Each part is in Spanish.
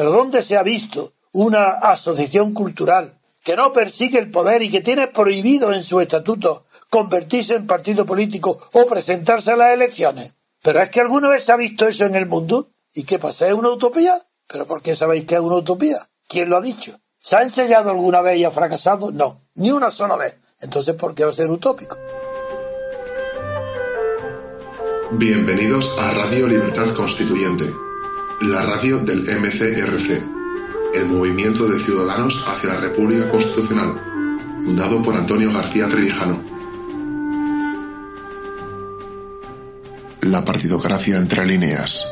Pero ¿dónde se ha visto una asociación cultural que no persigue el poder y que tiene prohibido en su estatuto convertirse en partido político o presentarse a las elecciones? Pero es que alguna vez se ha visto eso en el mundo. ¿Y qué pasa? ¿Es una utopía? ¿Pero por qué sabéis que es una utopía? ¿Quién lo ha dicho? ¿Se ha ensayado alguna vez y ha fracasado? No, ni una sola vez. Entonces, ¿por qué va a ser utópico? Bienvenidos a Radio Libertad Constituyente, la radio del MCRC, el Movimiento de Ciudadanos hacia la República Constitucional, fundado por Antonio García Trevijano. La partidocracia entre líneas.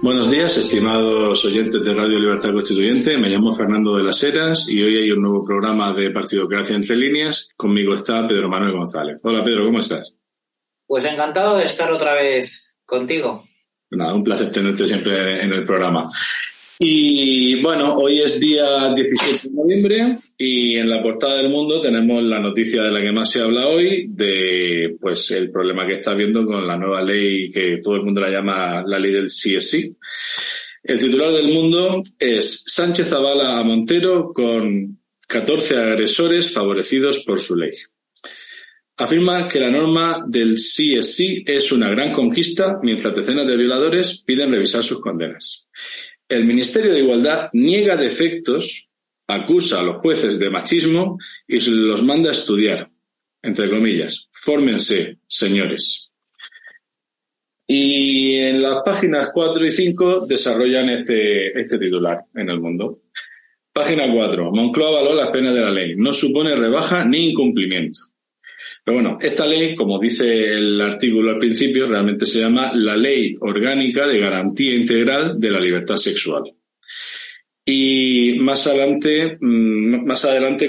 Buenos días, estimados oyentes de Radio Libertad Constituyente. Me llamo Fernando de las Heras y hoy hay un nuevo programa de Partidocracia entre líneas. Conmigo está Pedro Manuel González. Hola Pedro, ¿cómo estás? Pues encantado de estar otra vez contigo. Nada, un placer tenerte siempre en el programa. Y bueno, hoy es día 17 de noviembre y en la portada del mundo tenemos la noticia de la que más se habla hoy, de pues el problema que está habiendo con la nueva ley que todo el mundo la llama la ley del CSI. El titular del mundo es Sánchez avala a Montero con 14 agresores favorecidos por su ley. Afirma que la norma del CSI es una gran conquista mientras decenas de violadores piden revisar sus condenas. El Ministerio de Igualdad niega defectos, acusa a los jueces de machismo y los manda a estudiar. Entre comillas, fórmense, señores. Y en las páginas 4 y 5 desarrollan este, este titular en el mundo. Página 4. Moncloa avaló las penas de la ley. No supone rebaja ni incumplimiento. Pero bueno, esta ley, como dice el artículo al principio, realmente se llama la Ley Orgánica de Garantía Integral de la Libertad Sexual. Y más adelante, mm,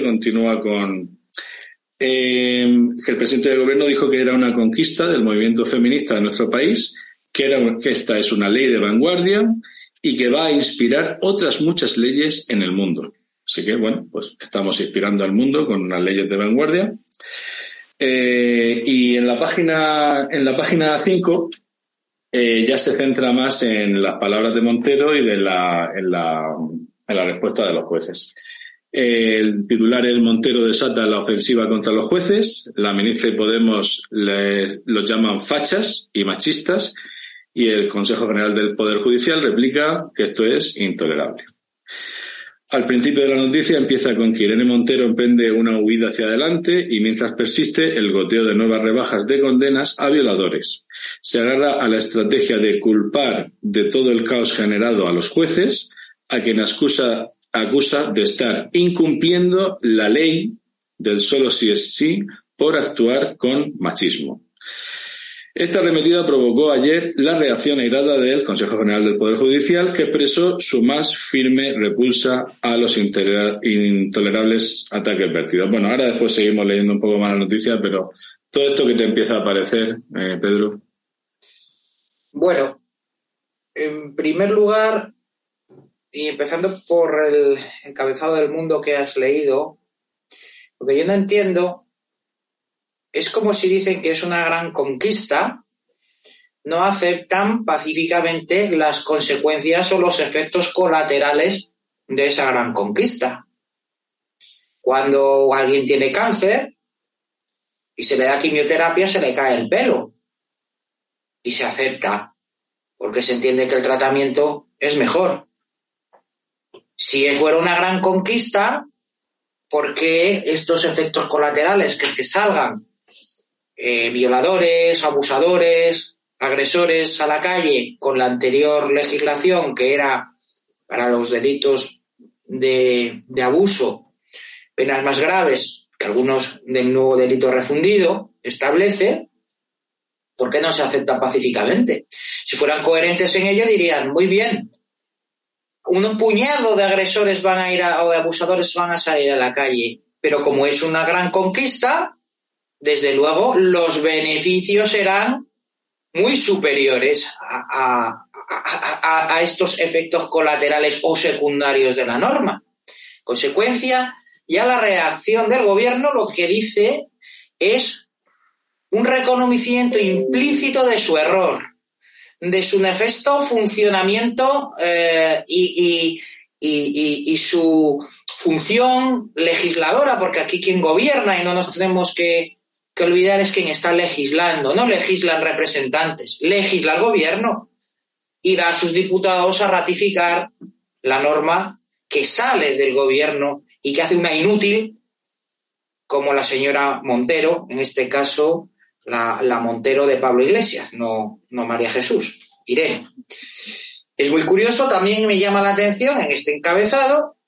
continúa con eh, que el presidente del gobierno dijo que era una conquista del movimiento feminista de nuestro país, que esta es una ley de vanguardia y que va a inspirar otras muchas leyes en el mundo. Así que, bueno, pues estamos inspirando al mundo con unas leyes de vanguardia. Eh, y en la página, en la página 5 eh, ya se centra más en las palabras de Montero y de la, en, la, en la respuesta de los jueces. el titular es Montero desata la ofensiva contra los jueces. La ministra de Podemos los llaman fachas y machistas. Y el Consejo General del Poder Judicial replica que esto es intolerable. Al principio de la noticia empieza con que Irene Montero emprende una huida hacia adelante y mientras persiste el goteo de nuevas rebajas de condenas a violadores. Se agarra a la estrategia de culpar de todo el caos generado a los jueces, a quien acusa, acusa de estar incumpliendo la ley del solo si es sí por actuar con machismo. Esta arremetida provocó ayer la reacción airada del Consejo General del Poder Judicial, que expresó su más firme repulsa a los intolerables ataques vertidos. Bueno, ahora después seguimos leyendo un poco más la noticia, pero todo esto que te empieza a parecer, eh, Pedro. Bueno, en primer lugar, y empezando por el encabezado del mundo que has leído, lo que yo no entiendo es como si dicen que es una gran conquista, no aceptan pacíficamente las consecuencias o los efectos colaterales de esa gran conquista. Cuando alguien tiene cáncer y se le da quimioterapia, se le cae el pelo y se acepta porque se entiende que el tratamiento es mejor. Si fuera una gran conquista, ¿por qué estos efectos colaterales que, que salgan eh, violadores, abusadores, agresores a la calle con la anterior legislación que era para los delitos de, abuso, penas más graves que algunos del nuevo delito refundido establece, ¿Por qué no se acepta pacíficamente? Si fueran coherentes en ello, dirían, muy bien, un puñado de agresores van a ir a, o de abusadores van a salir a la calle, pero como es una gran conquista, desde luego los beneficios serán muy superiores a, estos efectos colaterales o secundarios de la norma. Consecuencia, ya la reacción del gobierno lo que dice es un reconocimiento implícito de su error, de su nefasto funcionamiento eh, y, y, su función legisladora, porque aquí quien gobierna y no nos tenemos que, que olvidar es quien está legislando, no legislan representantes, legisla el gobierno y da a sus diputados a ratificar la norma que sale del gobierno y que hace una inútil como la señora Montero, en este caso la, la Montero de Pablo Iglesias, no, no María Jesús, Irene. Es muy curioso, también me llama la atención en este encabezado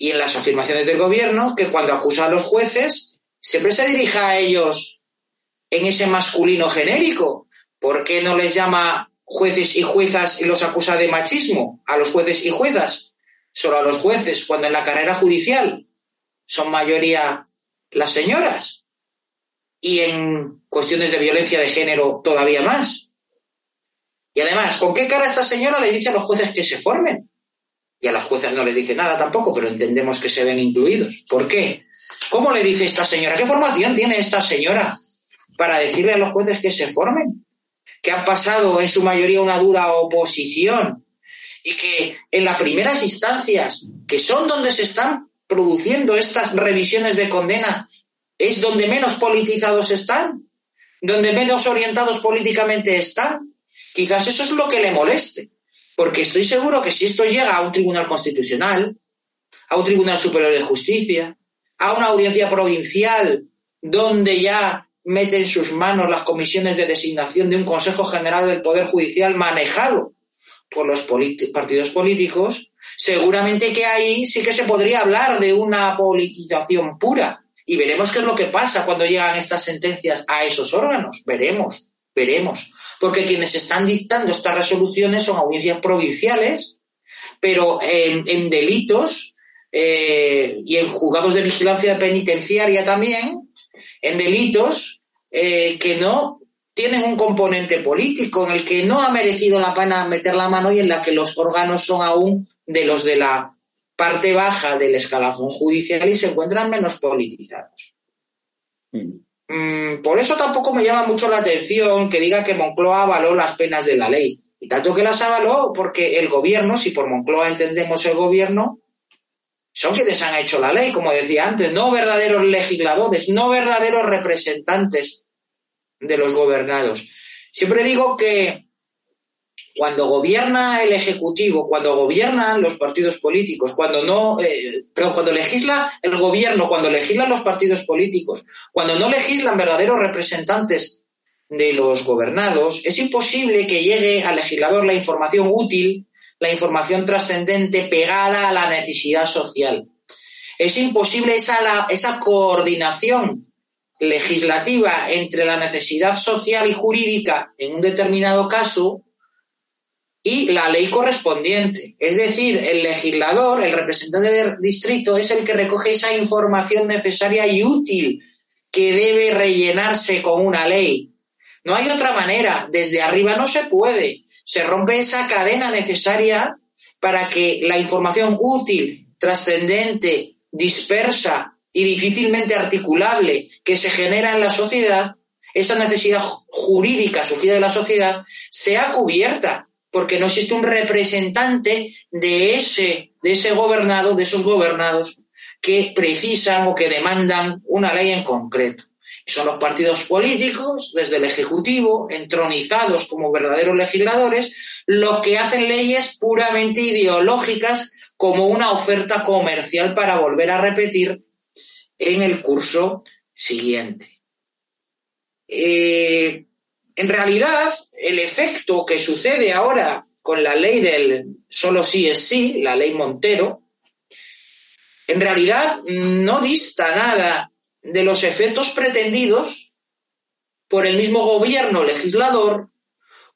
y en las afirmaciones del gobierno que cuando acusa a los jueces siempre se dirija a ellos en ese masculino genérico. ¿Por qué no les llama jueces y juezas y los acusa de machismo a los jueces y juezas? Solo a los jueces, cuando en la carrera judicial son mayoría las señoras. Y en cuestiones de violencia de género todavía más. Y además, ¿con qué cara esta señora le dice a los jueces que se formen? Y a las juezas no les dice nada tampoco, pero entendemos que se ven incluidos. ¿Por qué? ¿Cómo le dice esta señora? ¿Qué formación tiene esta señora para decirle a los jueces que se formen? Que han pasado en su mayoría una dura oposición y que en las primeras instancias, que son donde se están produciendo estas revisiones de condena, es donde menos politizados están, donde menos orientados políticamente están. Quizás eso es lo que le moleste, porque estoy seguro que si esto llega a un tribunal constitucional, a un tribunal superior de justicia, a una audiencia provincial, donde ya meten en sus manos las comisiones de designación de un Consejo General del Poder Judicial manejado por los partidos políticos, seguramente que ahí sí que se podría hablar de una politización pura. Y veremos qué es lo que pasa cuando llegan estas sentencias a esos órganos. Veremos, veremos. Porque quienes están dictando estas resoluciones son audiencias provinciales, pero en, delitos eh, y en juzgados de vigilancia penitenciaria también, en delitos eh, que no tienen un componente político en el que no ha merecido la pena meter la mano y en la que los órganos son aún de los de la parte baja del escalafón judicial y se encuentran menos politizados. Mm. Mm, por eso tampoco me llama mucho la atención que diga que Moncloa avaló las penas de la ley. Y tanto que las avaló porque el gobierno, si por Moncloa entendemos el gobierno, son quienes han hecho la ley, como decía antes, no verdaderos legisladores, no verdaderos representantes de los gobernados. Siempre digo que cuando gobierna el Ejecutivo, cuando gobiernan los partidos políticos, cuando no, eh, cuando legisla el gobierno, cuando legislan los partidos políticos, cuando no legislan verdaderos representantes de los gobernados, es imposible que llegue al legislador la información útil, la información trascendente pegada a la necesidad social. Es imposible esa, esa coordinación legislativa entre la necesidad social y jurídica en un determinado caso y la ley correspondiente. Es decir, el legislador, el representante del distrito, es el que recoge esa información necesaria y útil que debe rellenarse con una ley. No hay otra manera. Desde arriba no se puede. Se rompe esa cadena necesaria para que la información útil, trascendente, dispersa y difícilmente articulable que se genera en la sociedad, esa necesidad jurídica surgida de la sociedad, sea cubierta porque no existe un representante de ese, de ese gobernado, de esos gobernados, que precisan o que demandan una ley en concreto. Son los partidos políticos, desde el Ejecutivo, entronizados como verdaderos legisladores, los que hacen leyes puramente ideológicas como una oferta comercial para volver a repetir en el curso siguiente. Eh, en realidad, el efecto que sucede ahora con la ley del solo sí es sí, la ley Montero, en realidad no dista nada de los efectos pretendidos por el mismo gobierno legislador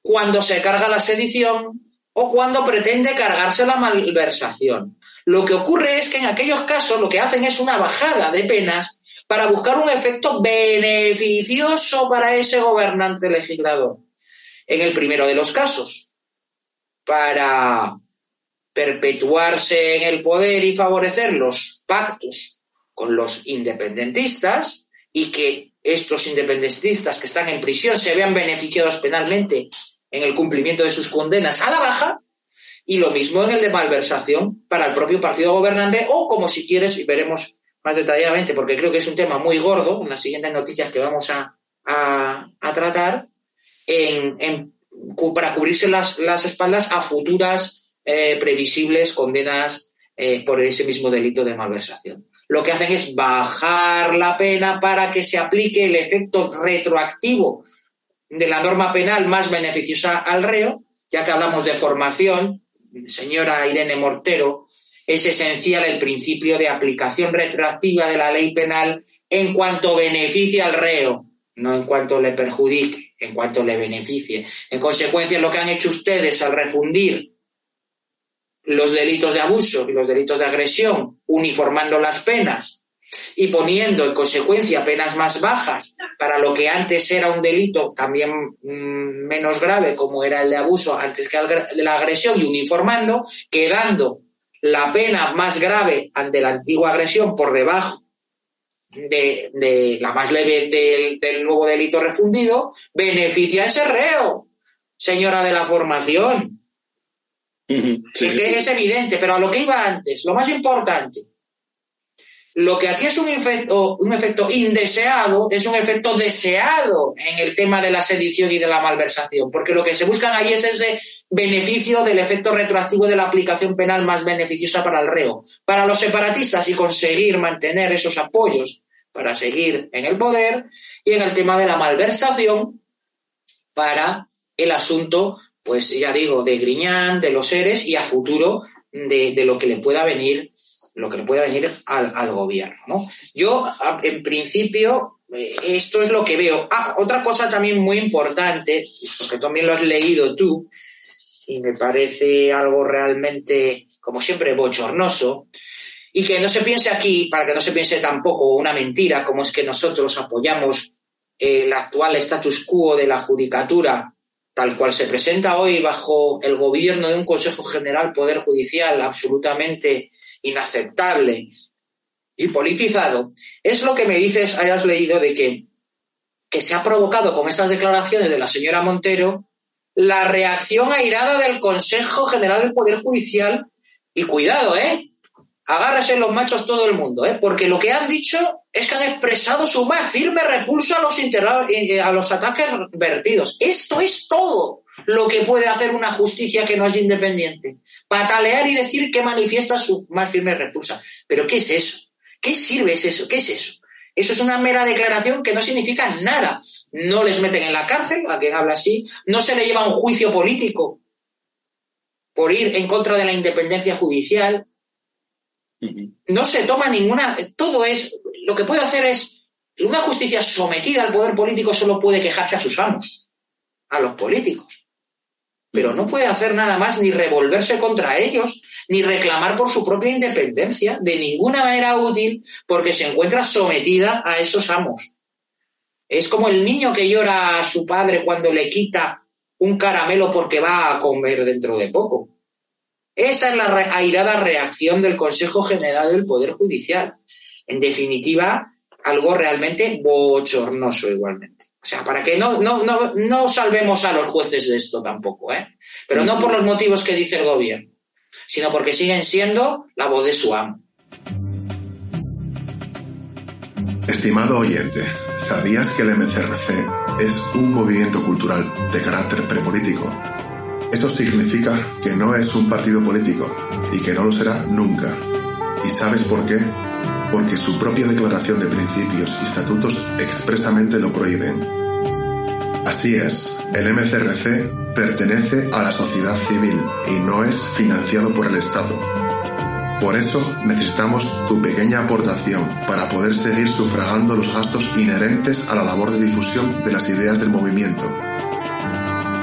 cuando se carga la sedición o cuando pretende cargarse la malversación. Lo que ocurre es que en aquellos casos lo que hacen es una bajada de penas para buscar un efecto beneficioso para ese gobernante legislador. En el primero de los casos, para perpetuarse en el poder y favorecer los pactos con los independentistas y que estos independentistas que están en prisión se vean beneficiados penalmente en el cumplimiento de sus condenas a la baja, y lo mismo en el de malversación para el propio partido gobernante o como si quieres, y veremos más detalladamente, porque creo que es un tema muy gordo, en las siguientes noticias que vamos a, tratar, en, para cubrirse las, espaldas a futuras eh, previsibles condenas eh, por ese mismo delito de malversación. Lo que hacen es bajar la pena para que se aplique el efecto retroactivo de la norma penal más beneficiosa al reo, ya que hablamos de formación, señora Irene Mortero, es esencial el principio de aplicación retroactiva de la ley penal en cuanto beneficie al reo, no en cuanto le perjudique, en cuanto le beneficie. En consecuencia, lo que han hecho ustedes al refundir los delitos de abuso y los delitos de agresión, uniformando las penas y poniendo en consecuencia penas más bajas para lo que antes era un delito también mm, menos grave, como era el de abuso antes que de la agresión, y uniformando, quedando la pena más grave ante la antigua agresión por debajo de, la más leve del, nuevo delito refundido, beneficia a ese reo, señora de la formación. Es evidente, pero a lo que iba antes, lo más importante, lo que aquí es un efecto, un efecto indeseado es un efecto deseado en el tema de la sedición y de la malversación, porque lo que se buscan ahí es ese beneficio del efecto retroactivo de la aplicación penal más beneficiosa para el reo. Para los separatistas y conseguir mantener esos apoyos para seguir en el poder y en el tema de la malversación para el asunto, pues ya digo, de Griñán, de los seres y a futuro de, de lo que le pueda venir lo que le pueda venir al, gobierno. ¿no? Yo, en principio, eh, esto es lo que veo. Ah, otra cosa también muy importante, porque también lo has leído tú, y me parece algo realmente, como siempre, bochornoso, y que no se piense aquí, para que no se piense tampoco una mentira, como es que nosotros apoyamos el actual status quo de la judicatura tal cual se presenta hoy bajo el gobierno de un Consejo General Poder Judicial absolutamente inaceptable y politizado, es lo que me dices, hayas leído, de que, que se ha provocado con estas declaraciones de la señora Montero la reacción airada del Consejo General del Poder Judicial. Y cuidado, ¿eh? Agárrese los machos todo el mundo, ¿eh? Porque lo que han dicho es que han expresado su más firme repulso a los, eh, a los ataques vertidos. Esto es todo lo que puede hacer una justicia que no es independiente. Patalear y decir que manifiesta su más firme repulsa. Pero ¿qué es eso? ¿Qué sirve eso? ¿Qué es eso? Eso es una mera declaración que no significa nada. No les meten en la cárcel, a quien habla así, no se le lleva un juicio político por ir en contra de la independencia judicial. No se toma ninguna. Todo es. Lo que puede hacer es. Una justicia sometida al poder político solo puede quejarse a sus amos, a los políticos pero no puede hacer nada más ni revolverse contra ellos, ni reclamar por su propia independencia, de ninguna manera útil, porque se encuentra sometida a esos amos. Es como el niño que llora a su padre cuando le quita un caramelo porque va a comer dentro de poco. Esa es la airada reacción del Consejo General del Poder Judicial. En definitiva, algo realmente bochornoso igualmente. O sea, para que no, no, no, no salvemos a los jueces de esto tampoco, ¿eh? Pero no por los motivos que dice el gobierno, sino porque siguen siendo la voz de su amo. Estimado oyente, ¿sabías que el MCRC es un movimiento cultural de carácter prepolítico? Eso significa que no es un partido político y que no lo será nunca. ¿Y sabes por qué? Porque su propia declaración de principios y estatutos expresamente lo prohíben. Así es, el MCRC pertenece a la sociedad civil y no es financiado por el Estado. Por eso necesitamos tu pequeña aportación para poder seguir sufragando los gastos inherentes a la labor de difusión de las ideas del movimiento.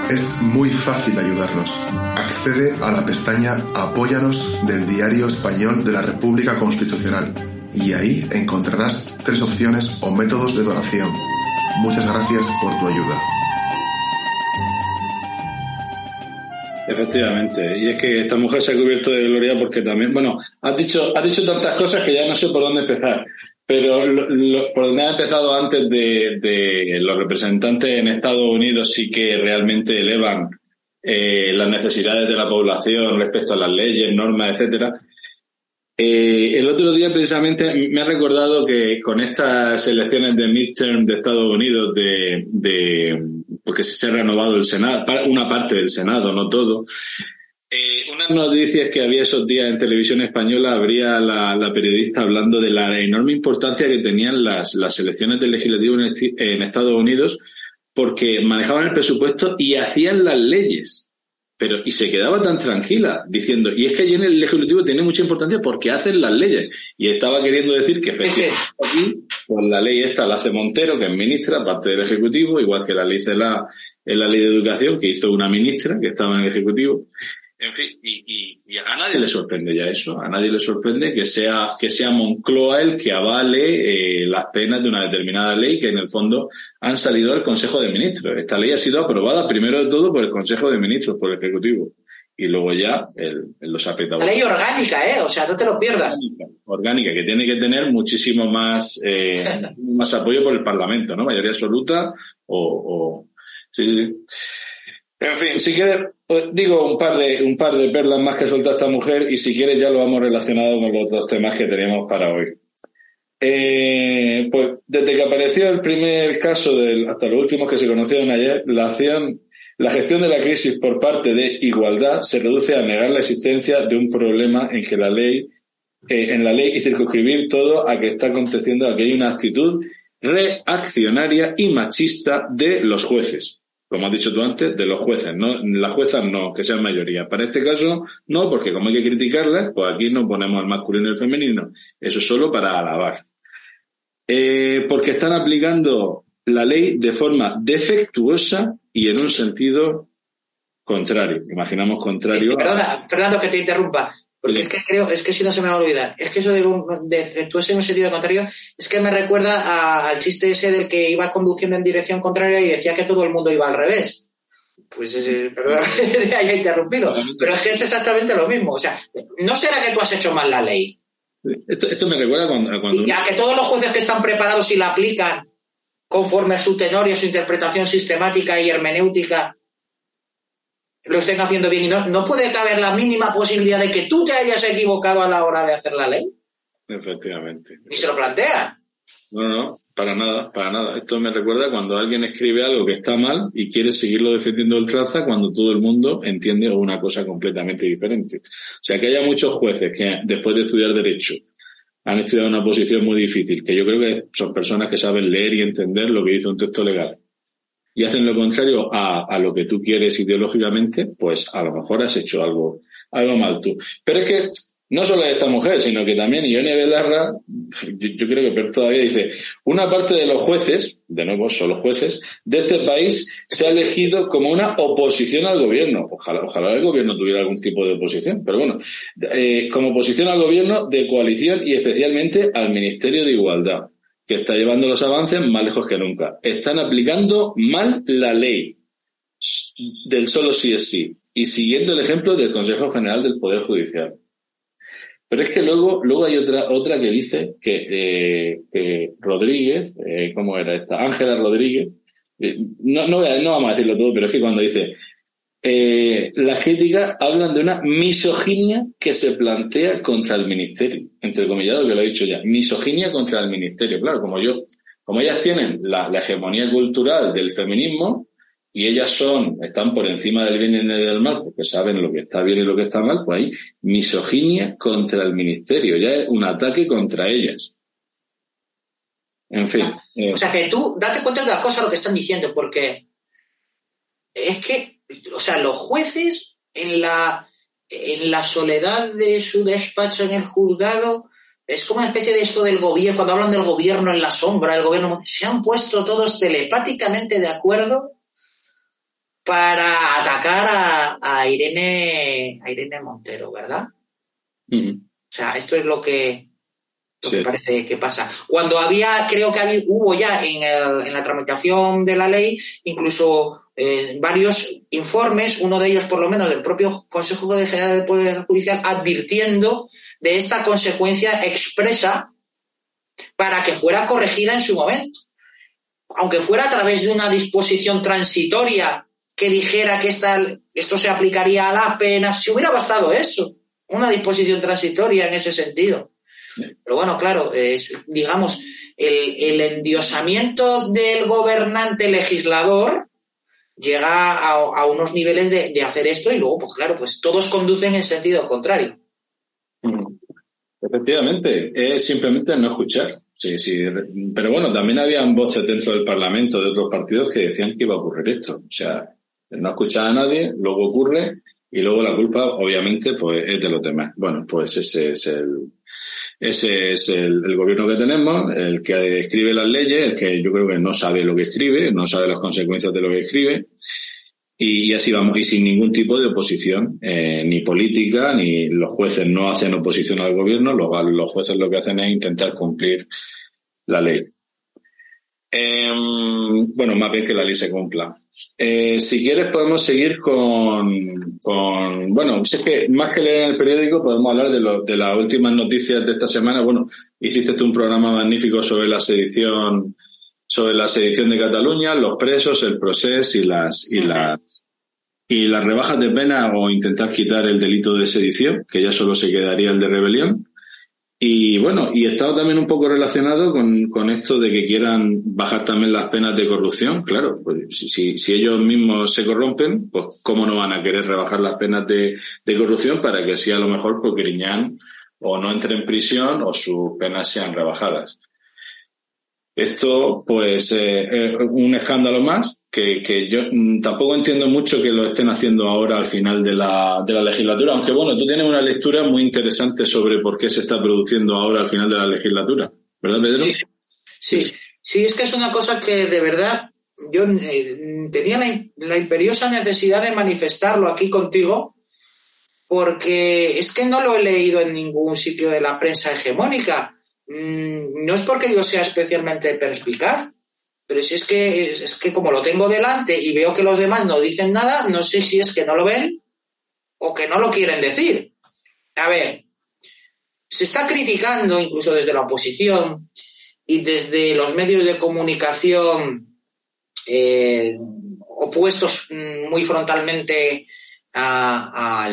Es muy fácil ayudarnos. Accede a la pestaña Apóyanos del Diario Español de la República Constitucional y ahí encontrarás tres opciones o métodos de donación. Muchas gracias por tu ayuda. Efectivamente, y es que esta mujer se ha cubierto de gloria porque también, bueno, has dicho, has dicho tantas cosas que ya no sé por dónde empezar, pero por donde ha empezado antes de, los representantes en Estados Unidos sí que realmente elevan eh, las necesidades de la población respecto a las leyes, normas, etcétera. Eh, el otro día precisamente me ha recordado que con estas elecciones de midterm de Estados Unidos, de, porque se ha renovado el Senado, una parte del Senado, no todo, eh, unas noticias que había esos días en televisión española, habría la, periodista hablando de la enorme importancia que tenían las, las elecciones del legislativo en Estados Unidos porque manejaban el presupuesto y hacían las leyes. Pero, y se quedaba tan tranquila diciendo, y es que allí en el Ejecutivo tiene mucha importancia porque hacen las leyes. Y estaba queriendo decir que efectivamente aquí, pues la ley esta la hace Montero, que es ministra, parte del Ejecutivo, igual que la ley de la, en la ley de educación, que hizo una ministra que estaba en el Ejecutivo. En fin, y, a nadie le sorprende ya eso, a nadie le sorprende que sea, que sea Moncloa el que avale eh, las penas de una determinada ley que en el fondo han salido del Consejo de Ministros. Esta ley ha sido aprobada primero de todo por el Consejo de Ministros, por el Ejecutivo, y luego ya el, los apretado. La ley orgánica, ¿eh? O sea, no te lo pierdas. Orgánica, que tiene que tener muchísimo más, eh, más apoyo por el Parlamento, ¿no? Mayoría absoluta o... o sí. En fin, si quieres, pues, digo un par de un par de perlas más que suelta esta mujer y si quieres ya lo vamos relacionado con los dos temas que teníamos para hoy. Eh, pues desde que apareció el primer caso del, hasta los últimos que se conocieron ayer, la acción, la gestión de la crisis por parte de igualdad se reduce a negar la existencia de un problema en que la ley, eh, en la ley y circunscribir todo a que está aconteciendo, a que hay una actitud reaccionaria y machista de los jueces como has dicho tú antes, de los jueces, ¿no? Las juezas no, que sean mayoría. Para este caso, no, porque como hay que criticarlas, pues aquí no ponemos al masculino y el femenino. Eso es solo para alabar. Eh, porque están aplicando la ley de forma defectuosa y en un sentido contrario. Imaginamos contrario. Perdona, Fernando, que te interrumpa. Porque es que creo, es que si no se me va a olvidar, es que eso de, en un sentido contrario, es que me recuerda al chiste ese del que iba conduciendo en dirección contraria y decía que todo el mundo iba al revés. Pues, eh, perdón, haya interrumpido. Pero es que es exactamente lo mismo. O sea, ¿no será que tú has hecho mal la ley? Esto, me recuerda cuando... cuando... Y a que todos los jueces que están preparados y la aplican conforme a su tenor y a su interpretación sistemática y hermenéutica lo estén haciendo bien y no, no puede caber la mínima posibilidad de que tú te hayas equivocado a la hora de hacer la ley. Efectivamente. Ni se lo plantea. No, no, para nada, para nada. Esto me recuerda cuando alguien escribe algo que está mal y quiere seguirlo defendiendo el traza cuando todo el mundo entiende una cosa completamente diferente. O sea, que haya muchos jueces que después de estudiar Derecho han estudiado una posición muy difícil, que yo creo que son personas que saben leer y entender lo que dice un texto legal y hacen lo contrario a, a, lo que tú quieres ideológicamente, pues a lo mejor has hecho algo, algo mal tú. Pero es que no solo esta mujer, sino que también Ione Belarra, yo, creo que todavía dice, una parte de los jueces, de nuevo son los jueces, de este país se ha elegido como una oposición al gobierno. Ojalá, ojalá el gobierno tuviera algún tipo de oposición, pero bueno, eh, como oposición al gobierno de coalición y especialmente al Ministerio de Igualdad que está llevando los avances más lejos que nunca. Están aplicando mal la ley del solo sí es sí y siguiendo el ejemplo del Consejo General del Poder Judicial. Pero es que luego, luego hay otra, otra que dice que, eh, Rodríguez, eh, ¿cómo era esta? Ángela Rodríguez, eh, no, no, no vamos a decirlo todo, pero es que cuando dice eh, las críticas hablan de una misoginia que se plantea contra el ministerio, entre comillado que lo he dicho ya, misoginia contra el ministerio. Claro, como yo, como ellas tienen la, hegemonía cultural del feminismo y ellas son, están por encima del bien y del mal, porque saben lo que está bien y lo que está mal, pues hay misoginia contra el ministerio, ya es un ataque contra ellas. En fin. O sea que tú date cuenta de las cosas lo que están diciendo, porque es que o sea, los jueces en la, en la soledad de su despacho en el juzgado, es como una especie de esto del gobierno, cuando hablan del gobierno en la sombra, el gobierno, se han puesto todos telepáticamente de acuerdo para atacar a, Irene, a Irene Montero, ¿verdad? O sea, esto es lo que, parece que pasa. Cuando había, creo que había, hubo ya en, en la tramitación de la ley, incluso eh, varios informes, uno de ellos por lo menos del propio Consejo General del Poder Judicial, advirtiendo de esta consecuencia expresa para que fuera corregida en su momento. Aunque fuera a través de una disposición transitoria que dijera que esta, esto se aplicaría a la pena, si hubiera bastado eso, una disposición transitoria en ese sentido. Pero bueno, claro, es, digamos, el, el endiosamiento del gobernante legislador llega a, unos niveles de, hacer esto y luego, pues claro, pues todos conducen en sentido contrario. Efectivamente, es simplemente no escuchar. Sí, sí. Pero bueno, también habían voces dentro del Parlamento de otros partidos que decían que iba a ocurrir esto. O sea, no escuchar a nadie, luego ocurre y luego la culpa, obviamente, pues es de los demás. Bueno, pues ese es el, ese es el, gobierno que tenemos, el que escribe las leyes, el que yo creo que no sabe lo que escribe, no sabe las consecuencias de lo que escribe. Y, así vamos, y sin ningún tipo de oposición, eh, ni política, ni los jueces no hacen oposición al gobierno, los, los jueces lo que hacen es intentar cumplir la ley. Em, bueno, más bien que la ley se cumpla. Eh, si quieres podemos seguir con, con, bueno, si es que más que leer en el periódico podemos hablar de, lo, de las últimas noticias de esta semana. Bueno, hiciste tú un programa magnífico sobre la sedición, sobre la sedición de Cataluña, los presos, el proceso y las, y las, y las rebajas de pena o intentar quitar el delito de sedición, que ya solo se quedaría el de rebelión. Y bueno, y estado también un poco relacionado con, con, esto de que quieran bajar también las penas de corrupción. Claro, pues si, si, ellos mismos se corrompen, pues cómo no van a querer rebajar las penas de, de corrupción para que así a lo mejor pues Griñán o no entre en prisión o sus penas sean rebajadas. Esto, pues, eh, es un escándalo más que, yo mm, tampoco entiendo mucho que lo estén haciendo ahora al final de la, de la legislatura, aunque bueno, tú tienes una lectura muy interesante sobre por qué se está produciendo ahora al final de la legislatura, ¿verdad, Pedro? Sí, sí, es que es una cosa que de verdad yo eh, tenía la, la imperiosa necesidad de manifestarlo aquí contigo, porque es que no lo he leído en ningún sitio de la prensa hegemónica. Mm, no es porque yo sea especialmente perspicaz, pero si es que, es que como lo tengo delante y veo que los demás no dicen nada, no sé si es que no lo ven o que no lo quieren decir. A ver, se está criticando incluso desde la oposición y desde los medios de comunicación eh, opuestos mm, muy frontalmente a,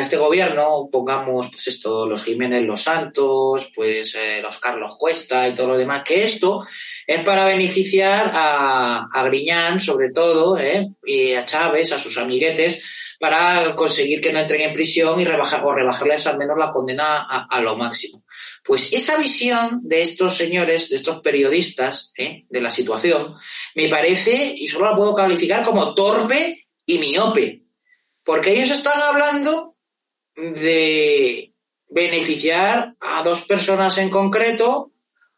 este gobierno, pongamos pues esto, los Jiménez Los Santos, pues eh, los Carlos Cuesta y todo lo demás, que esto es para beneficiar a, a Griñán, sobre todo, ¿eh? y a Chávez, a sus amiguetes, para conseguir que no entren en prisión y rebajar, o rebajarles al menos la condena a, lo máximo. Pues esa visión de estos señores, de estos periodistas, ¿eh? de la situación, me parece, y solo la puedo calificar como torpe y miope, porque ellos están hablando de beneficiar a dos personas en concreto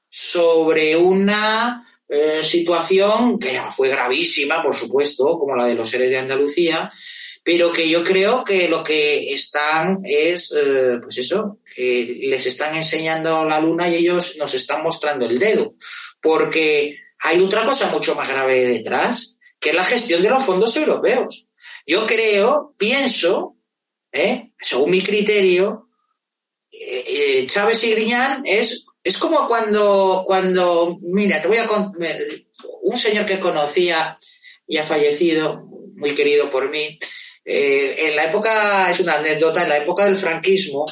sobre una eh, situación que fue gravísima, por supuesto, como la de los seres de Andalucía, pero que yo creo que lo que están es, eh, pues eso, que les están enseñando la luna y ellos nos están mostrando el dedo, porque hay otra cosa mucho más grave detrás, que es la gestión de los fondos europeos. Yo creo, pienso, ¿eh? según mi criterio, Chávez y Griñán es es como cuando, cuando, mira, te voy a un señor que conocía y ha fallecido, muy querido por mí, eh, en la época, es una anécdota, en la época del franquismo,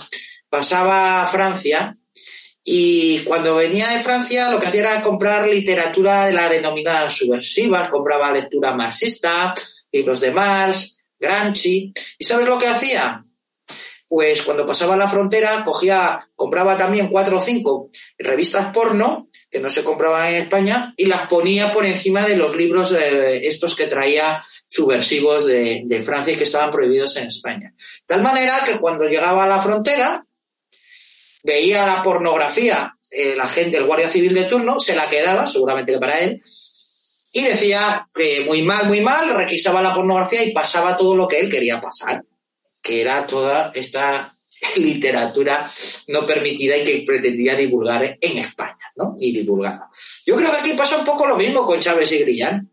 pasaba a Francia y cuando venía de Francia lo que hacía era comprar literatura de la denominada subversiva, compraba lectura marxista, libros de Marx, Gramsci, ¿y sabes lo que hacía? Pues cuando pasaba la frontera cogía, compraba también cuatro o cinco revistas porno que no se compraban en España y las ponía por encima de los libros estos que traía subversivos de, Francia y que estaban prohibidos en España. Tal manera que cuando llegaba a la frontera, veía la pornografía, eh, la gente, el guardia civil de turno, se la quedaba, seguramente para él, y decía que muy mal, muy mal, requisaba la pornografía y pasaba todo lo que él quería pasar, que era toda esta literatura no permitida y que pretendía divulgar en España, ¿no? Y divulgada. Yo creo que aquí pasa un poco lo mismo con Chávez y Grillán.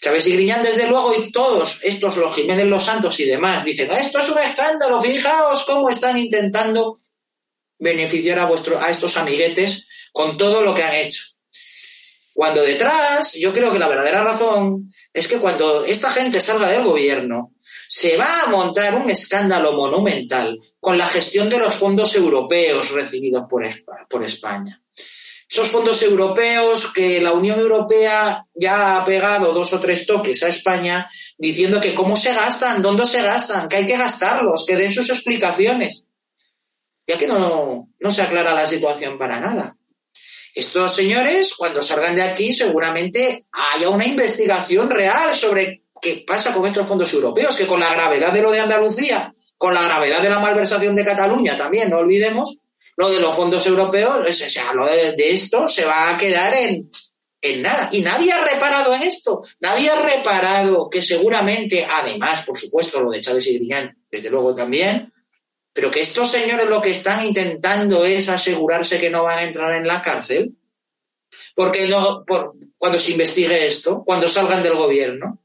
Chávez y Griñán, desde luego, y todos estos, los Jiménez Los Santos y demás, dicen, esto es un escándalo, fijaos cómo están intentando beneficiar a, vuestro, a estos amiguetes con todo lo que han hecho. Cuando detrás, yo creo que la verdadera razón es que cuando esta gente salga del gobierno, se va a montar un escándalo monumental con la gestión de los fondos europeos recibidos por, España. Esos fondos europeos que la Unión Europea ya ha pegado dos o tres toques a España diciendo que cómo se gastan, dónde se gastan, que hay que gastarlos, que den sus explicaciones. Ya que no se aclara la situación para nada. Estos señores, cuando salgan de aquí, seguramente haya una investigación real sobre qué pasa con estos fondos europeos, que con la gravedad de lo de Andalucía, con la gravedad de la malversación de Cataluña también, no olvidemos, lo de los fondos europeos, o sea, lo de, esto se va a quedar en, en nada. Y nadie ha reparado en esto. Nadie ha reparado que seguramente, además, por supuesto, lo de Chávez y Griñán, desde luego también, pero que estos señores lo que están intentando es asegurarse que no van a entrar en la cárcel. Porque no, por, cuando se investigue esto, cuando salgan del gobierno.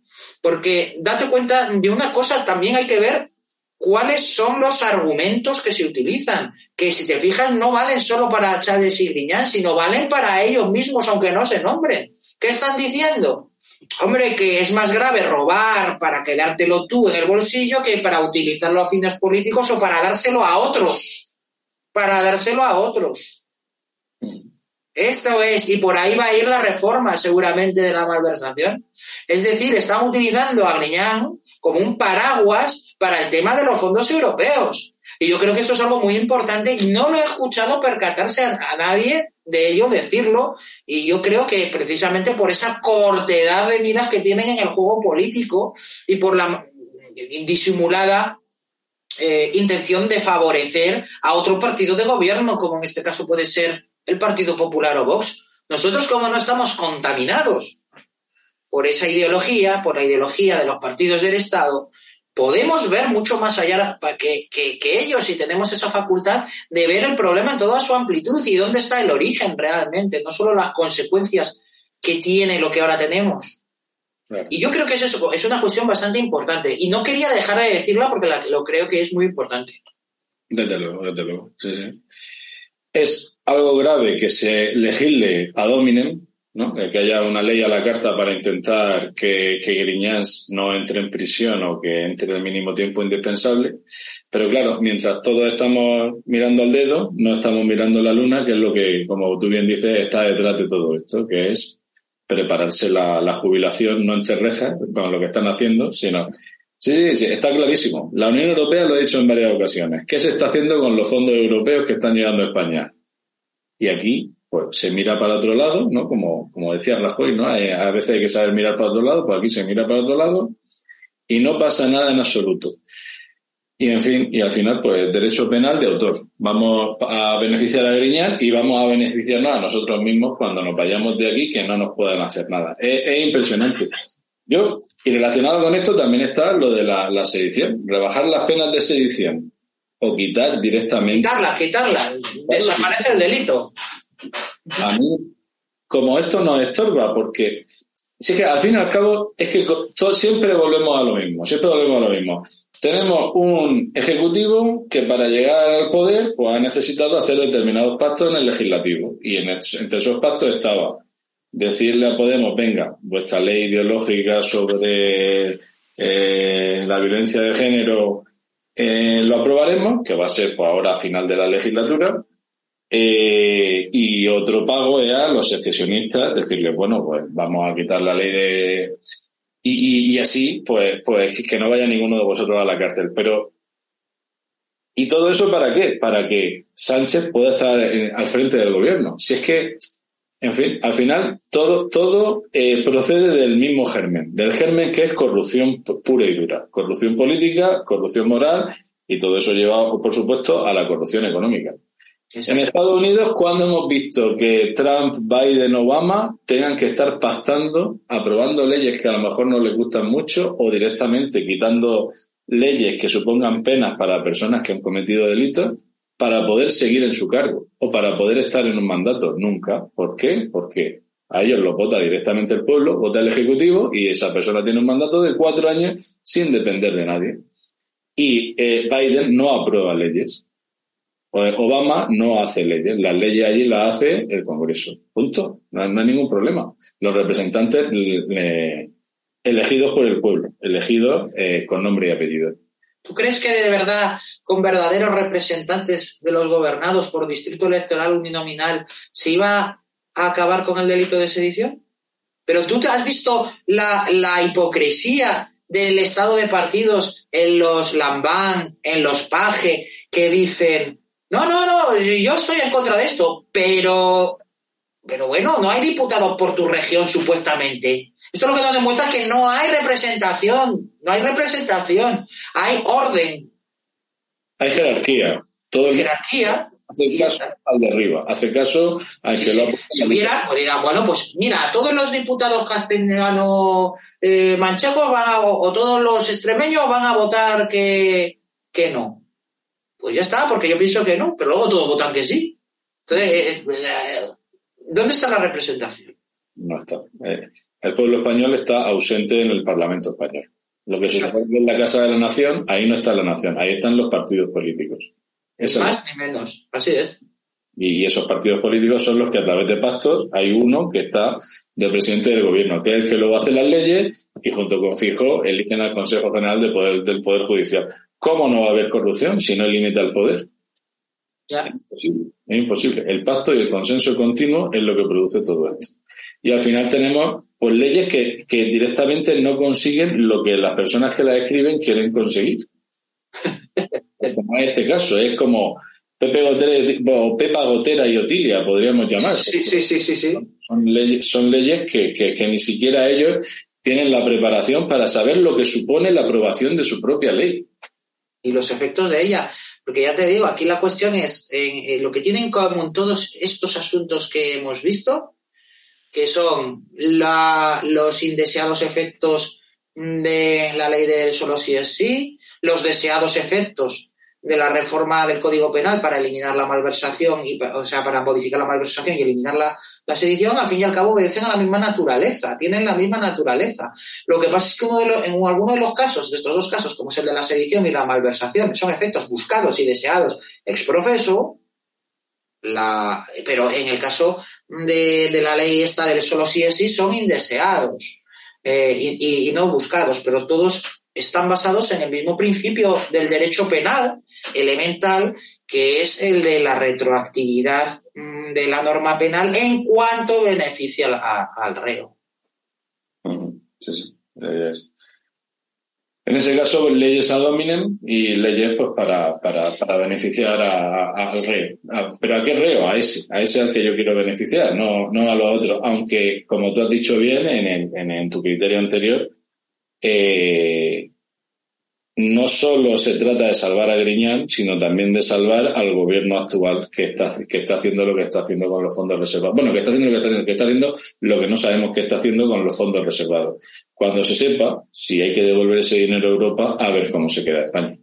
Porque date cuenta de una cosa, también hay que ver cuáles son los argumentos que se utilizan, que si te fijas no valen solo para Chávez y Griñán, sino valen para ellos mismos, aunque no se nombren. ¿Qué están diciendo? Hombre, que es más grave robar para quedártelo tú en el bolsillo que para utilizarlo a fines políticos o para dárselo a otros. Para dárselo a otros. Esto es, y por ahí va a ir la reforma seguramente de la malversación. Es decir, están utilizando a Griñán como un paraguas para el tema de los fondos europeos. Y yo creo que esto es algo muy importante y no lo he escuchado percatarse a, nadie de ello decirlo. Y yo creo que precisamente por esa cortedad de miras que tienen en el juego político y por la indisimulada eh, intención de favorecer a otro partido de gobierno, como en este caso puede ser el Partido Popular o Vox. Nosotros, como no estamos contaminados por esa ideología, por la ideología de los partidos del Estado, podemos ver mucho más allá que, que, ellos y tenemos esa facultad de ver el problema en toda su amplitud y dónde está el origen realmente, no solo las consecuencias que tiene lo que ahora tenemos. Y yo creo que es eso, es una cuestión bastante importante. Y no quería dejar de decirla porque lo creo que es muy importante. Desde luego, desde luego. Sí, sí. Es algo grave que se legisle a dominem, ¿no? que haya una ley a la carta para intentar que, que no entre en prisión o que entre el mínimo tiempo indispensable. Pero claro, mientras todos estamos mirando al dedo, no estamos mirando la luna, que es lo que, como tú bien dices, está detrás de todo esto, que es prepararse la, la jubilación no en cerrejas, con lo que están haciendo, sino Sí, sí, sí, está clarísimo. La Unión Europea lo ha dicho en varias ocasiones. ¿Qué se está haciendo con los fondos europeos que están llegando a España? Y aquí pues se mira para otro lado, ¿no? Como, como decía Rajoy, ¿no? a veces hay que saber mirar para otro lado, pues aquí se mira para otro lado y no pasa nada en absoluto. Y en fin, y al final, pues derecho penal de autor. Vamos a beneficiar a Griñán y vamos a beneficiarnos a nosotros mismos cuando nos vayamos de aquí que no nos puedan hacer nada. Es, impresionante. Yo, y relacionado con esto también está lo de la sedición, rebajar las penas de sedición o quitar directamente. Quitarla, quitarla. Desaparece el delito. A mí, como esto nos estorba, porque si es que al fin y al cabo es que siempre volvemos a lo mismo, siempre volvemos a lo mismo. Tenemos un ejecutivo que para llegar al poder pues ha necesitado hacer determinados pactos en el legislativo y en entre esos pactos estaba decirle a Podemos, venga, vuestra ley ideológica sobre eh, la violencia de género eh, lo aprobaremos, que va a ser pues, ahora a final de la legislatura, eh, y otro pago es a los secesionistas, decirles, bueno, pues vamos a quitar la ley de... Y, así, pues, pues que no vaya ninguno de vosotros a la cárcel. Pero, ¿y todo eso para qué? Para que Sánchez pueda estar al frente del gobierno. Si es que En fin, al final todo, todo eh, procede del mismo germen, del germen que es corrupción pura y dura, corrupción política, corrupción moral y todo eso lleva, por supuesto, a la corrupción económica. En Estados Unidos, cuando hemos visto que Trump, Biden, Obama tengan que estar pactando, aprobando leyes que a lo mejor no les gustan mucho o directamente quitando leyes que supongan penas para personas que han cometido delitos para poder seguir en su cargo o para poder estar en un mandato. Nunca. ¿Por qué? Porque a ellos los vota directamente el pueblo, vota el Ejecutivo y esa persona tiene un mandato de cuatro años sin depender de nadie. Y eh, Biden no aprueba leyes. Obama no hace leyes. Las leyes allí las hace el Congreso. Punto. No, hay ningún problema. Los representantes elegidos por el pueblo, elegidos eh, con nombre y apellido. ¿Tú crees que de verdad, con verdaderos representantes de los gobernados por distrito electoral uninominal, se iba a acabar con el delito de sedición? Pero tú te has visto la, la hipocresía del estado de partidos en los Lambán, en los Paje, que dicen, no, no, no, yo estoy en contra de esto, pero, pero bueno, no hay diputados por tu región supuestamente. Esto lo que nos demuestra que no hay representación, no hay representación, hay orden. Hay jerarquía. Todo jerarquía. Hace caso al de arriba, hace caso al que lo ha pues bueno, pues mira, todos los diputados castellanos eh, manchegos van o, todos los extremeños van a votar que, que no. Pues ya está, porque yo pienso que no, pero luego todos votan que sí. Entonces, eh, eh, ¿dónde está la representación? No está. El pueblo español está ausente en el Parlamento español. Lo que se supone que es la Casa de la Nación, ahí no está la Nación, ahí están los partidos políticos. Más ni menos, así es. Y, esos partidos políticos son los que a través de pactos hay uno que está de presidente del gobierno, que es el que luego hace las leyes y junto con Fijo eligen al Consejo General de poder, del Poder Judicial. ¿Cómo no va a haber corrupción si no limita el poder? Es imposible, es imposible. El pacto y el consenso continuo es lo que produce todo esto. Y al final tenemos pues leyes que, que directamente no consiguen lo que las personas que las escriben quieren conseguir. como en este caso, es como Pepe Gotera, Pepa Gotera y Otilia, podríamos llamar. Sí, sí, sí, sí, sí. Son leyes, son leyes que, que, que ni siquiera ellos tienen la preparación para saber lo que supone la aprobación de su propia ley. Y los efectos de ella. Porque ya te digo, aquí la cuestión es en, lo que tienen en común todos estos asuntos que hemos visto, que son los indeseados efectos de la ley del solo sí es sí, los deseados efectos de la reforma del Código Penal para eliminar la malversación, y, o sea, para modificar la malversación y eliminar la, la sedición, al fin y al cabo obedecen a la misma naturaleza, tienen la misma naturaleza. Lo que pasa es que uno de en algunos de los casos, de estos dos casos, como es el de la sedición y la malversación, son efectos buscados y deseados ex profeso, la, pero en el caso de, la ley esta del solo sí es sí son indeseados eh, y, no buscados, pero todos están basados en el mismo principio del derecho penal elemental, que es el de la retroactividad mm, de la norma penal en cuanto beneficia al, al reo. Sí, sí. En ese caso, leyes ad hominem y leyes pues, para, para, para beneficiar al reo. ¿Pero a qué reo? A ese, a ese al que yo quiero beneficiar, no, no a los otros. Aunque, como tú has dicho bien en, en, en tu criterio anterior, eh, no solo se trata de salvar a Griñán, sino también de salvar al gobierno actual que está, que está haciendo lo que está haciendo con los fondos reservados. Bueno, que está haciendo lo que está haciendo, que está haciendo lo que no sabemos que está haciendo con los fondos reservados. Cuando se sepa si hay que devolver ese dinero a Europa, a ver cómo se queda España.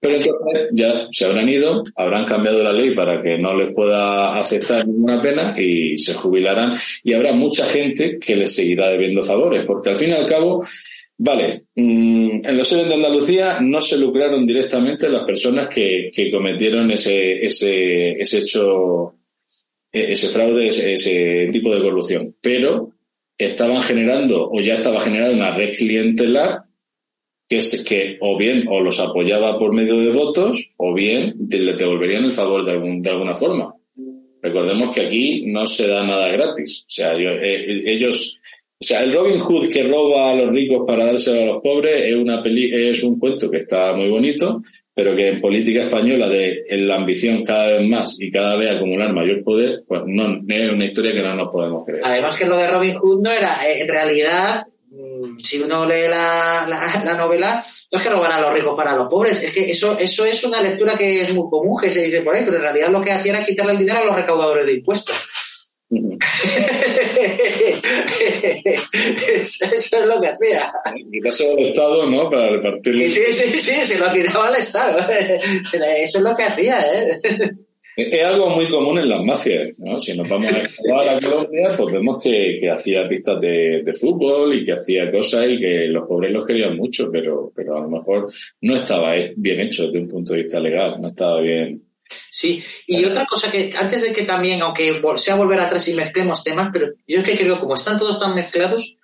Pero entonces ya se habrán ido, habrán cambiado la ley para que no les pueda aceptar ninguna pena y se jubilarán. Y habrá mucha gente que les seguirá debiendo favores, porque al fin y al cabo Vale, mm, en los seres de Andalucía no se lucraron directamente las personas que, cometieron ese, ese, ese hecho, e, ese fraude, ese, tipo de corrupción, pero estaban generando o ya estaba generando una red clientelar que, es, que o bien o los apoyaba por medio de votos o bien le devolverían el favor de, algún, de alguna forma. Recordemos que aquí no se da nada gratis. O sea, eh, ellos O sea, el Robin Hood que roba a los ricos para dárselo a los pobres es una peli es un cuento que está muy bonito, pero que en política española de la ambición cada vez más y cada vez acumular mayor poder, pues no es una historia que no nos podemos creer. Además que lo de Robin Hood no era, eh, en realidad, mm, si uno lee la, la, la novela, no es que roban a los ricos para los pobres, es que eso, eso es una lectura que es muy común, que se dice por ahí, pero en realidad lo que hacía era quitarle el dinero a los recaudadores de impuestos. eso, es lo que hacía. Quitarse al Estado, ¿no? Para repartirlo. Sí, sí, sí, se lo quitaba al Estado. Eso es lo que hacía, ¿eh? Es algo muy común en las mafias, ¿no? Si nos vamos a la Colombia, pues vemos que, que hacía pistas de, de, fútbol y que hacía cosas y que los pobres los querían mucho, pero, pero a lo mejor no estaba bien hecho desde un punto de vista legal, no estaba bien, Sí, y otra cosa que antes de que también, aunque sea volver atrás y mezclemos temas, pero yo es que creo como están todos tan mezclados,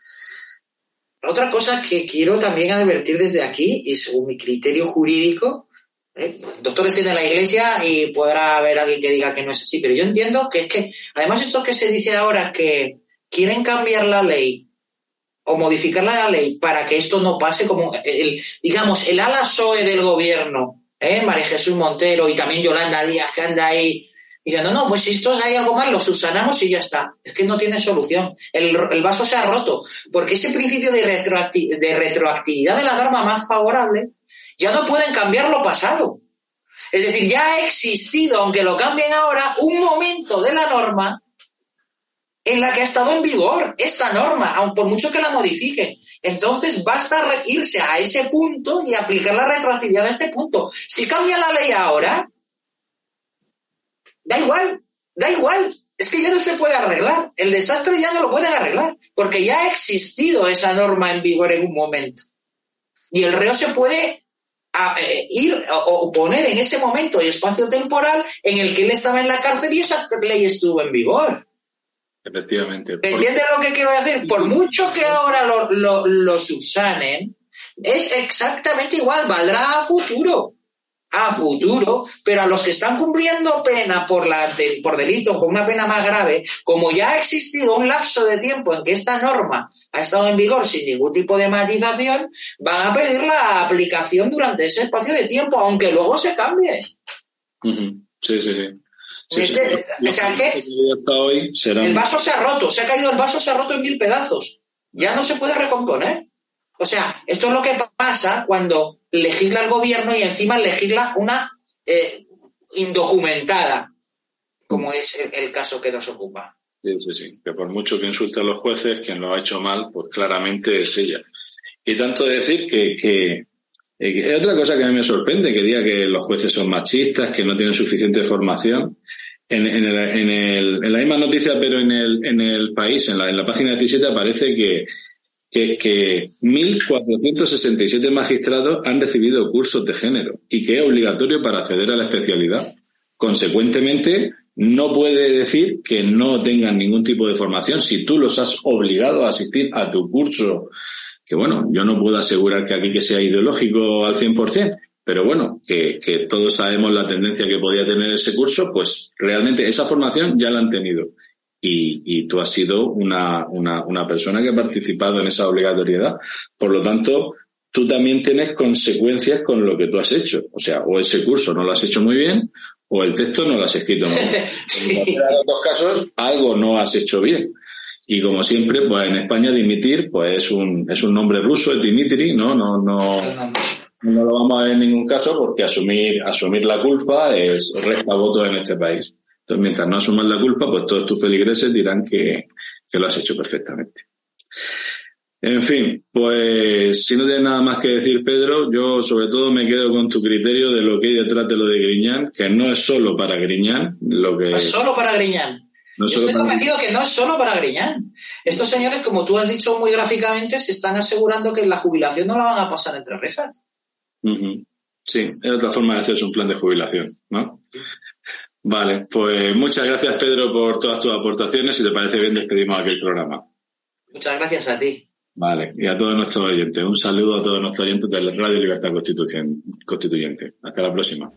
otra cosa que quiero también advertir desde aquí, y según mi criterio jurídico, ¿eh? doctores tiene la iglesia y podrá haber alguien que diga que no es así, pero yo entiendo que es que, además esto que se dice ahora que quieren cambiar la ley o modificar la ley para que esto no pase como el, digamos, el ala SOE del gobierno ¿eh? María Jesús Montero y también Yolanda Díaz, que anda ahí diciendo, no, pues si esto hay algo mal, lo subsanamos y ya está. Es que no tiene solución. El, el vaso se ha roto, porque ese principio de, retroacti de retroactividad de la norma más favorable ya no pueden cambiar lo pasado. Es decir, ya ha existido, aunque lo cambien ahora, un momento de la norma en la que ha estado en vigor esta norma, aun por mucho que la modifiquen. Entonces basta irse a ese punto y aplicar la retroactividad a este punto. Si cambia la ley ahora, da igual, da igual. Es que ya no se puede arreglar. El desastre ya no lo pueden arreglar, porque ya ha existido esa norma en vigor en un momento. Y el reo se puede eh, ir o poner en ese momento y espacio temporal en el que él estaba en la cárcel y esa ley estuvo en vigor. Efectivamente. ¿Entiendes lo que quiero decir? Por mucho que ahora lo, lo, lo subsanen, es exactamente igual, valdrá a futuro. A futuro, pero a los que están cumpliendo pena por, la, por delito con una pena más grave, como ya ha existido un lapso de tiempo en que esta norma ha estado en vigor sin ningún tipo de matización, van a pedir la aplicación durante ese espacio de tiempo, aunque luego se cambie. Sí, sí, sí. Sí, o sea, que el vaso se ha roto, se ha caído el vaso, se ha roto en mil pedazos. Ya no se puede recomponer. O sea, esto es lo que pasa cuando legisla el gobierno y encima legisla una eh, indocumentada, como es el, caso que nos ocupa. Sí, sí, sí. Que por mucho que insulte a los jueces, quien lo ha hecho mal, pues claramente es ella. Y tanto decir que, que es otra cosa que a mí me sorprende, que diga que los jueces son machistas, que no tienen suficiente formación. En, la misma noticia, pero en el, en el país, en la, en la página 17, aparece que, que 1.467 magistrados han recibido cursos de género y que es obligatorio para acceder a la especialidad. Consecuentemente, no puede decir que no tengan ningún tipo de formación si tú los has obligado a asistir a tu curso que bueno, yo no puedo asegurar que aquí que sea ideológico al 100%, pero bueno, que, que todos sabemos la tendencia que podía tener ese curso, pues realmente esa formación ya la han tenido. Y, y tú has sido una, una, una persona que ha participado en esa obligatoriedad. Por lo tanto, tú también tienes consecuencias con lo que tú has hecho. O sea, o ese curso no lo has hecho muy bien, o el texto no lo has escrito muy bien. En los dos casos, algo no has hecho bien. Y como siempre, pues en España dimitir, pues es un, es un nombre ruso, es Dimitri, ¿no? No, no, no lo vamos a ver en ningún caso porque asumir, asumir la culpa es resta votos en este país. Entonces, mientras no asumas la culpa, pues todos tus feligreses dirán que, que lo has hecho perfectamente. En fin, pues si no tienes nada más que decir, Pedro, yo sobre todo me quedo con tu criterio de lo que hay detrás de lo de Griñán, que no es solo para Griñán, lo que... No es solo para Griñán. No Yo estoy convencido que no es solo para Griñán. Estos señores, como tú has dicho muy gráficamente, se están asegurando que la jubilación no la van a pasar entre rejas. Sí, es otra forma de hacerse un plan de jubilación, ¿no? Vale, pues muchas gracias Pedro por todas tus aportaciones. Si te parece bien, despedimos aquel programa. Muchas gracias a ti. Vale, y a todos nuestros oyentes. Un saludo a todos nuestros oyentes de Radio Libertad Constituyente. Hasta la próxima.